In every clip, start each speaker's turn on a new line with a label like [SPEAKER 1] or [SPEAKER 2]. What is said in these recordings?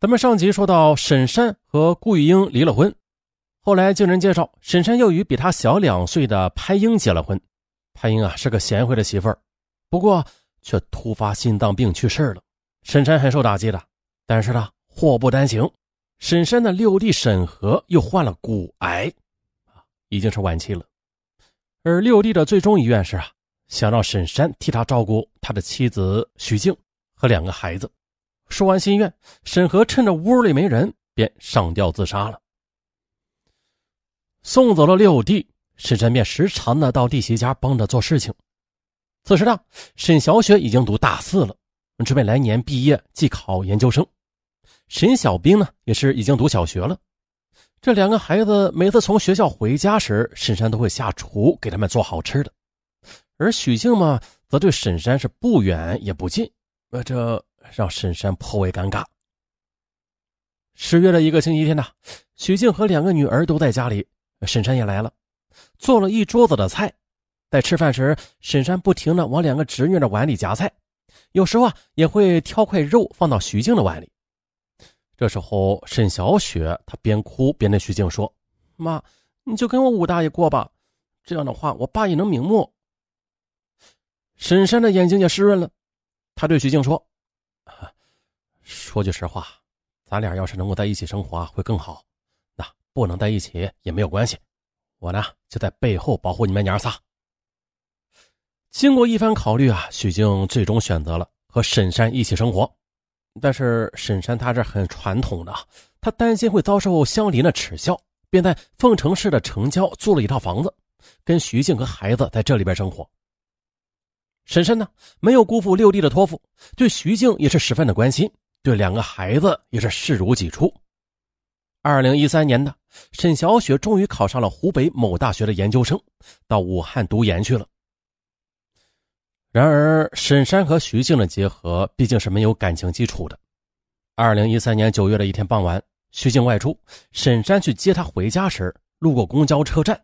[SPEAKER 1] 咱们上集说到，沈山和顾玉英离了婚，后来经人介绍，沈山又与比他小两岁的潘英结了婚。潘英啊是个贤惠的媳妇儿，不过却突发心脏病去世了。沈山很受打击的，但是呢，祸不单行，沈山的六弟沈和又患了骨癌，啊，已经是晚期了。而六弟的最终遗愿是啊，想让沈山替他照顾他的妻子许静和两个孩子。说完心愿，沈和趁着屋里没人，便上吊自杀了。送走了六弟，沈山便时常的到弟媳家帮着做事情。此时呢，沈小雪已经读大四了，准备来年毕业继考研究生。沈小兵呢，也是已经读小学了。这两个孩子每次从学校回家时，沈山都会下厨给他们做好吃的。而许静嘛，则对沈山是不远也不近。呃，这。让沈山颇为尴尬。十月的一个星期天呢，许静和两个女儿都在家里，沈山也来了，做了一桌子的菜。在吃饭时，沈山不停的往两个侄女的碗里夹菜，有时候啊也会挑块肉放到徐静的碗里。这时候，沈小雪她边哭边对徐静说：“妈，你就跟我武大爷过吧，这样的话我爸也能瞑目。”沈山的眼睛也湿润了，他对徐静说。说句实话，咱俩要是能够在一起生活会更好。那不能在一起也没有关系，我呢就在背后保护你们娘仨。经过一番考虑啊，许静最终选择了和沈山一起生活。但是沈山他是很传统的，他担心会遭受乡邻的耻笑，便在凤城市的城郊租了一套房子，跟徐静和孩子在这里边生活。沈山呢没有辜负六弟的托付，对徐静也是十分的关心。对两个孩子也是视如己出。二零一三年的沈小雪终于考上了湖北某大学的研究生，到武汉读研去了。然而，沈山和徐静的结合毕竟是没有感情基础的。二零一三年九月的一天傍晚，徐静外出，沈山去接她回家时，路过公交车站，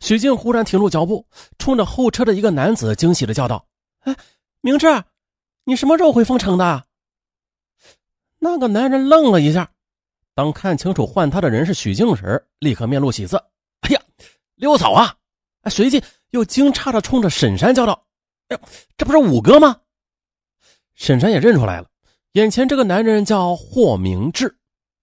[SPEAKER 1] 徐静忽然停住脚步，冲着后车的一个男子惊喜的叫道：“哎，明志，你什么时候回凤城的？”那个男人愣了一下，当看清楚换他的人是许静时，立刻面露喜色。哎呀，六嫂啊！随即又惊诧的冲着沈山叫道：“哎呦，这不是五哥吗？”沈山也认出来了，眼前这个男人叫霍明志，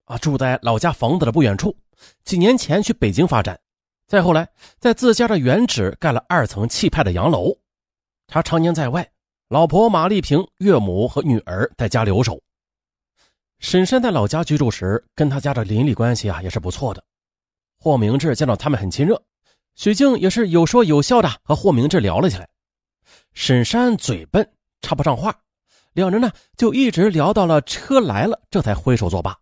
[SPEAKER 1] 啊，住在老家房子的不远处。几年前去北京发展，再后来在自家的原址盖了二层气派的洋楼。他常年在外，老婆马丽萍、岳母和女儿在家留守。沈山在老家居住时，跟他家的邻里关系啊也是不错的。霍明志见到他们很亲热，许静也是有说有笑的和霍明志聊了起来。沈山嘴笨，插不上话，两人呢就一直聊到了车来了，这才挥手作罢。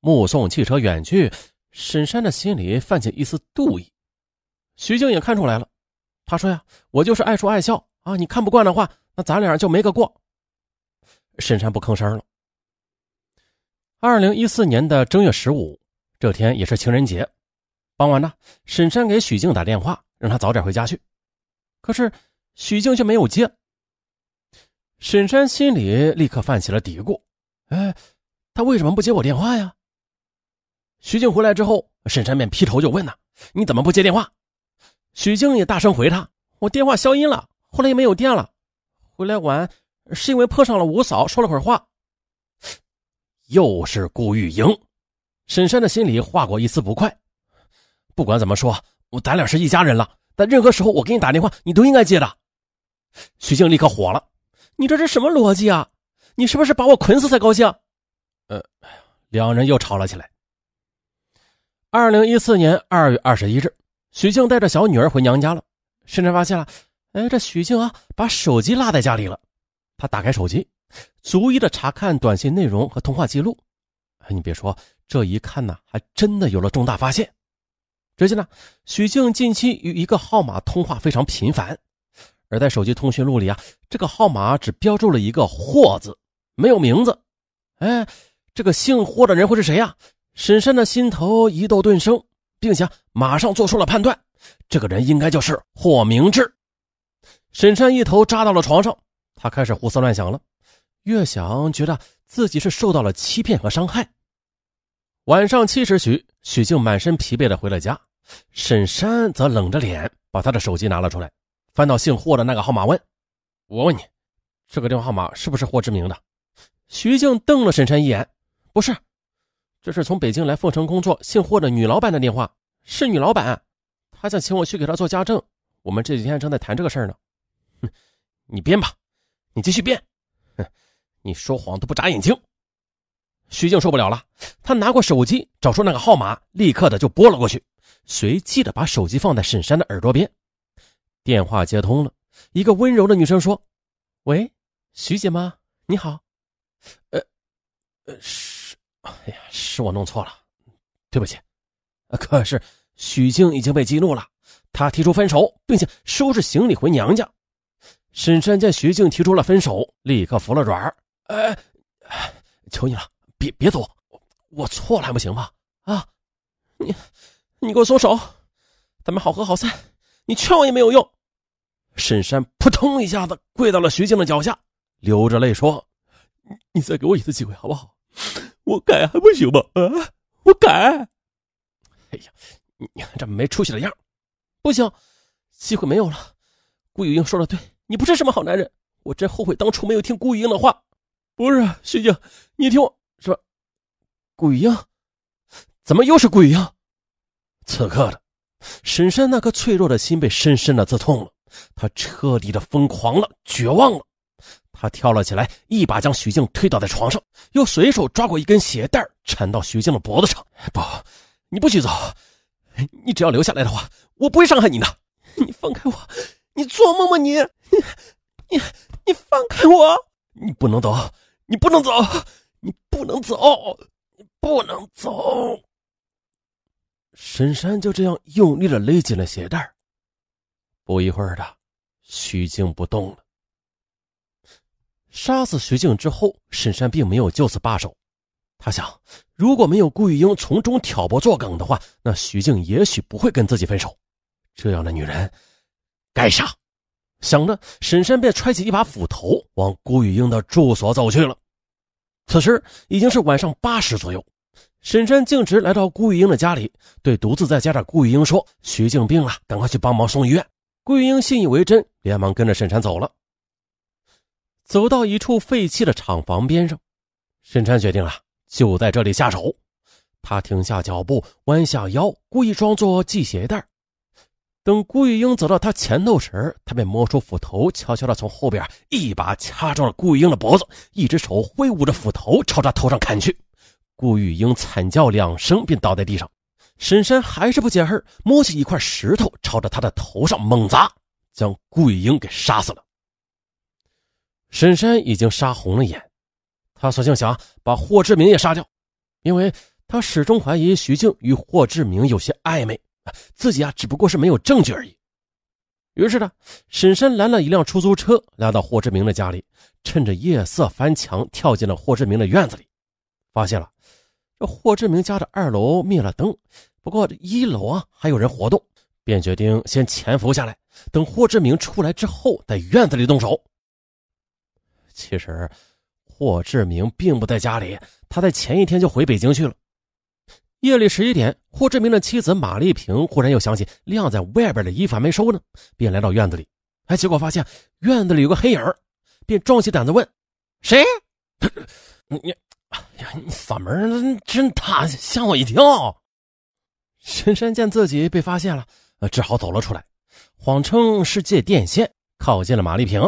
[SPEAKER 1] 目送汽车远去，沈山的心里泛起一丝妒意。徐静也看出来了，他说呀：“我就是爱说爱笑啊，你看不惯的话，那咱俩就没个过。”沈山不吭声了。二零一四年的正月十五，这天也是情人节。傍晚呢，沈山给许静打电话，让他早点回家去。可是许静却没有接。沈山心里立刻泛起了嘀咕：“哎，他为什么不接我电话呀？”许静回来之后，沈山便劈头就问呐：“你怎么不接电话？”许静也大声回他：“我电话消音了，后来也没有电了。回来晚是因为碰上了五嫂，说了会儿话。”又是顾玉莹，沈山的心里划过一丝不快。不管怎么说，我咱俩是一家人了。但任何时候我给你打电话，你都应该接的。徐静立刻火了：“你这是什么逻辑啊？你是不是把我捆死才高兴？”呃，两人又吵了起来。二零一四年二月二十一日，许静带着小女儿回娘家了。沈山发现了，哎，这许静啊，把手机落在家里了。他打开手机。逐一的查看短信内容和通话记录，哎，你别说，这一看呢，还真的有了重大发现。只见呢，许静近期与一个号码通话非常频繁，而在手机通讯录里啊，这个号码只标注了一个“霍”字，没有名字。哎，这个姓霍的人会是谁呀？沈山的心头一窦顿生，并且马上做出了判断，这个人应该就是霍明志。沈山一头扎到了床上，他开始胡思乱想了。越想觉得自己是受到了欺骗和伤害。晚上七时许，许静满身疲惫的回了家，沈山则冷着脸把他的手机拿了出来，翻到姓霍的那个号码问：“我问你，这个电话号码是不是霍志明的？”徐静瞪了沈山一眼：“不是，这是从北京来凤城工作姓霍的女老板的电话，是女老板，她想请我去给她做家政，我们这几天正在谈这个事儿呢。”“哼，你编吧，你继续编，哼，你说谎都不眨眼睛。”徐静受不了了，他拿过手机，找出那个号码，立刻的就拨了过去，随即的把手机放在沈山的耳朵边。电话接通了，一个温柔的女生说：“喂，徐姐吗？你好。呃，呃，是，哎呀，是我弄错了，对不起。可是许静已经被激怒了，她提出分手，并且收拾行李回娘家。沈山见徐静提出了分手，立刻服了软儿哎，求你了。”别别走，我错了还不行吗？啊，你你给我松手，咱们好合好散。你劝我也没有用。沈山扑通一下子跪到了徐静的脚下，流着泪说：“你再给我一次机会好不好？我改还不行吗？啊，我改。哎呀，你这没出息的样，不行，机会没有了。顾雨英说的对，你不是什么好男人，我真后悔当初没有听顾雨英的话。不是徐静，你听我。”说：“顾雨英，怎么又是顾雨英？”此刻的沈山那颗脆弱的心被深深的刺痛了，他彻底的疯狂了，绝望了。他跳了起来，一把将徐静推倒在床上，又随手抓过一根鞋带缠到徐静的脖子上。“不，你不许走！你只要留下来的话，我不会伤害你的。你放开我！你做梦吗？你，你，你放开我！你不能走！你不能走！”你不能走，你不能走。沈山就这样用力的勒紧了鞋带不一会儿的，徐静不动了。杀死徐静之后，沈山并没有就此罢手。他想，如果没有顾玉英从中挑拨作梗的话，那徐静也许不会跟自己分手。这样的女人，该杀。想着，沈山便揣起一把斧头，往顾玉英的住所走去了。此时已经是晚上八时左右，沈山径直来到顾玉英的家里，对独自在家的顾玉英说：“徐静病了，赶快去帮忙送医院。”顾玉英信以为真，连忙跟着沈山走了。走到一处废弃的厂房边上，沈山决定了就在这里下手。他停下脚步，弯下腰，故意装作系鞋带。等顾玉英走到他前头时，他便摸出斧头，悄悄地从后边一把掐住了顾玉英的脖子，一只手挥舞着斧头朝他头上砍去。顾玉英惨叫两声，便倒在地上。沈山还是不解恨，摸起一块石头朝着他的头上猛砸，将顾玉英给杀死了。沈山已经杀红了眼，他索性想把霍志明也杀掉，因为他始终怀疑徐静与霍志明有些暧昧。自己啊，只不过是没有证据而已。于是呢，沈山拦了一辆出租车，来到霍志明的家里，趁着夜色翻墙，跳进了霍志明的院子里。发现了这霍志明家的二楼灭了灯，不过一楼啊还有人活动，便决定先潜伏下来，等霍志明出来之后，在院子里动手。其实，霍志明并不在家里，他在前一天就回北京去了。夜里十一点，霍志明的妻子马丽萍忽然又想起晾在外边的衣服还没收呢，便来到院子里，哎，结果发现院子里有个黑影，便壮起胆子问：“谁？” 你，哎呀，你嗓门真大，吓我一跳。深山见自己被发现了，呃只好走了出来，谎称是借电线，靠近了马丽萍。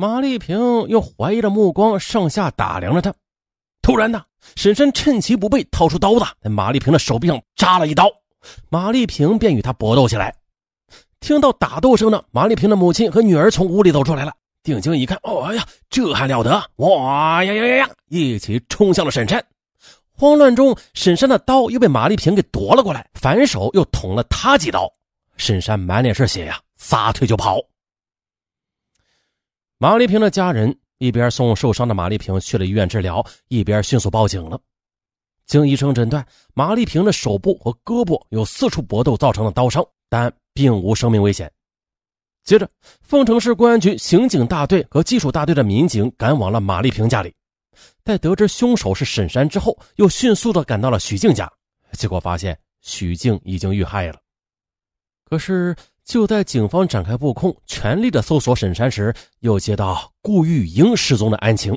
[SPEAKER 1] 马丽萍用怀疑的目光上下打量着他。突然呢，沈山趁其不备，掏出刀子，在马丽萍的手臂上扎了一刀，马丽萍便与他搏斗起来。听到打斗声呢，马丽萍的母亲和女儿从屋里走出来了。定睛一看，哦哎呀，这还了得！哇呀呀呀呀！一起冲向了沈山。慌乱中，沈山的刀又被马丽萍给夺了过来，反手又捅了他几刀。沈山满脸是血呀，撒腿就跑。马丽萍的家人。一边送受伤的马丽萍去了医院治疗，一边迅速报警了。经医生诊断，马丽萍的手部和胳膊有四处搏斗造成的刀伤，但并无生命危险。接着，凤城市公安局刑警大队和技术大队的民警赶往了马丽萍家里，在得知凶手是沈山之后，又迅速的赶到了许静家，结果发现许静已经遇害了。可是，就在警方展开布控、全力的搜索沈山时，又接到顾玉英失踪的案情。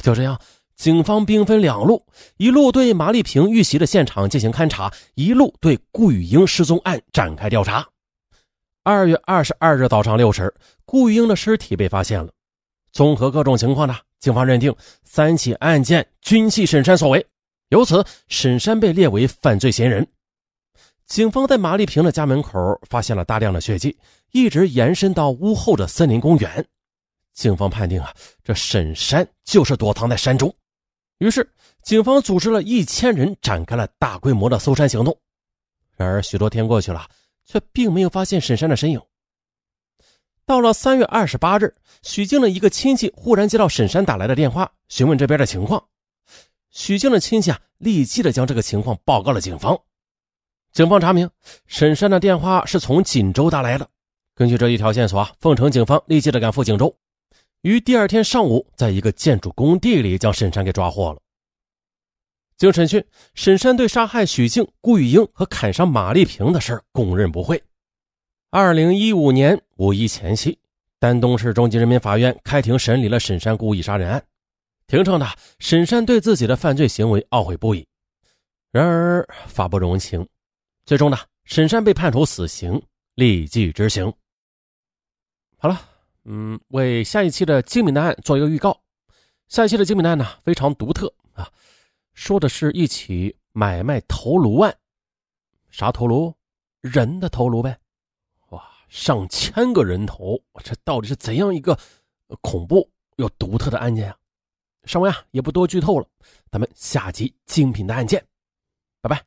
[SPEAKER 1] 就这样，警方兵分两路，一路对马丽萍遇袭的现场进行勘查，一路对顾玉英失踪案展开调查。二月二十二日早上六时，顾玉英的尸体被发现了。综合各种情况呢，警方认定三起案件均系沈山所为，由此沈山被列为犯罪嫌疑人。警方在马丽萍的家门口发现了大量的血迹，一直延伸到屋后的森林公园。警方判定啊，这沈山就是躲藏在山中。于是，警方组织了一千人展开了大规模的搜山行动。然而，许多天过去了，却并没有发现沈山的身影。到了三月二十八日，许静的一个亲戚忽然接到沈山打来的电话，询问这边的情况。许静的亲戚啊，立即的将这个情况报告了警方。警方查明，沈山的电话是从锦州打来的。根据这一条线索啊，凤城警方立即的赶赴锦州，于第二天上午，在一个建筑工地里将沈山给抓获了。经审讯，沈山对杀害许静、顾玉英和砍伤马丽萍的事儿供认不讳。二零一五年五一前夕，丹东市中级人民法院开庭审理了沈山故意杀人案。庭上呢，沈山对自己的犯罪行为懊悔不已。然而法不容情。最终呢，沈山被判处死刑，立即执行。好了，嗯，为下一期的精品的案做一个预告。下一期的精品案呢，非常独特啊，说的是一起买卖头颅案。啥头颅？人的头颅呗。哇，上千个人头，这到底是怎样一个恐怖又独特的案件啊？上文啊，也不多剧透了，咱们下集精品的案件拜拜